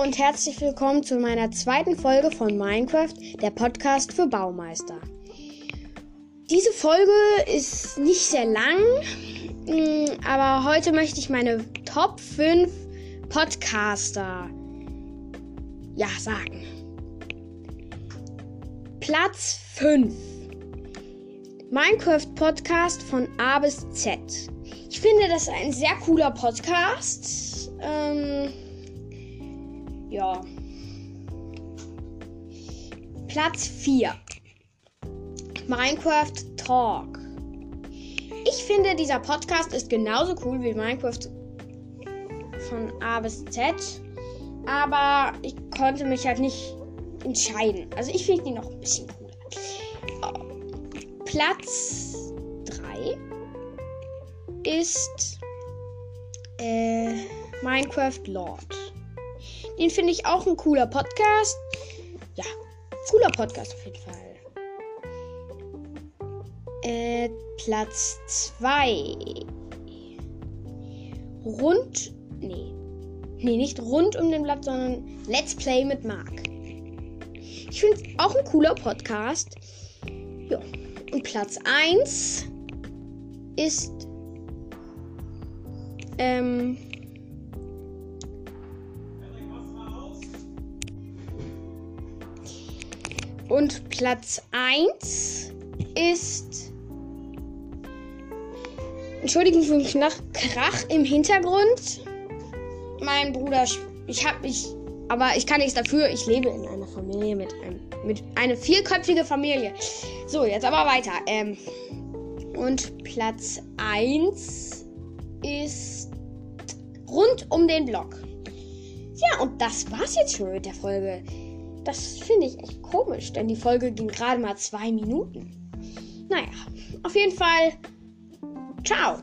und herzlich willkommen zu meiner zweiten Folge von Minecraft, der Podcast für Baumeister. Diese Folge ist nicht sehr lang, mm, aber heute möchte ich meine Top 5 Podcaster ja sagen. Platz 5 Minecraft Podcast von A bis Z. Ich finde, das ist ein sehr cooler Podcast. Ähm, Platz 4. Minecraft Talk. Ich finde, dieser Podcast ist genauso cool wie Minecraft von A bis Z. Aber ich konnte mich halt nicht entscheiden. Also ich finde ihn noch ein bisschen cooler. Platz 3 ist äh, Minecraft Lord. Den finde ich auch ein cooler Podcast. Ja, cooler Podcast auf jeden Fall. Äh, Platz 2. Rund. Nee. Nee, nicht rund um den Blatt, sondern Let's Play mit Mark. Ich finde es auch ein cooler Podcast. Ja. Und Platz 1 ist. Ähm. Und Platz 1 ist. Entschuldigung für den Knach Krach im Hintergrund. Mein Bruder. Ich hab mich. Aber ich kann nichts dafür. Ich lebe in einer Familie mit einem. Mit einer vierköpfige Familie. So, jetzt aber weiter. Ähm, und Platz 1 ist rund um den Block. Ja, und das war's jetzt schon mit der Folge. Das finde ich echt komisch, denn die Folge ging gerade mal zwei Minuten. Naja, auf jeden Fall. Ciao.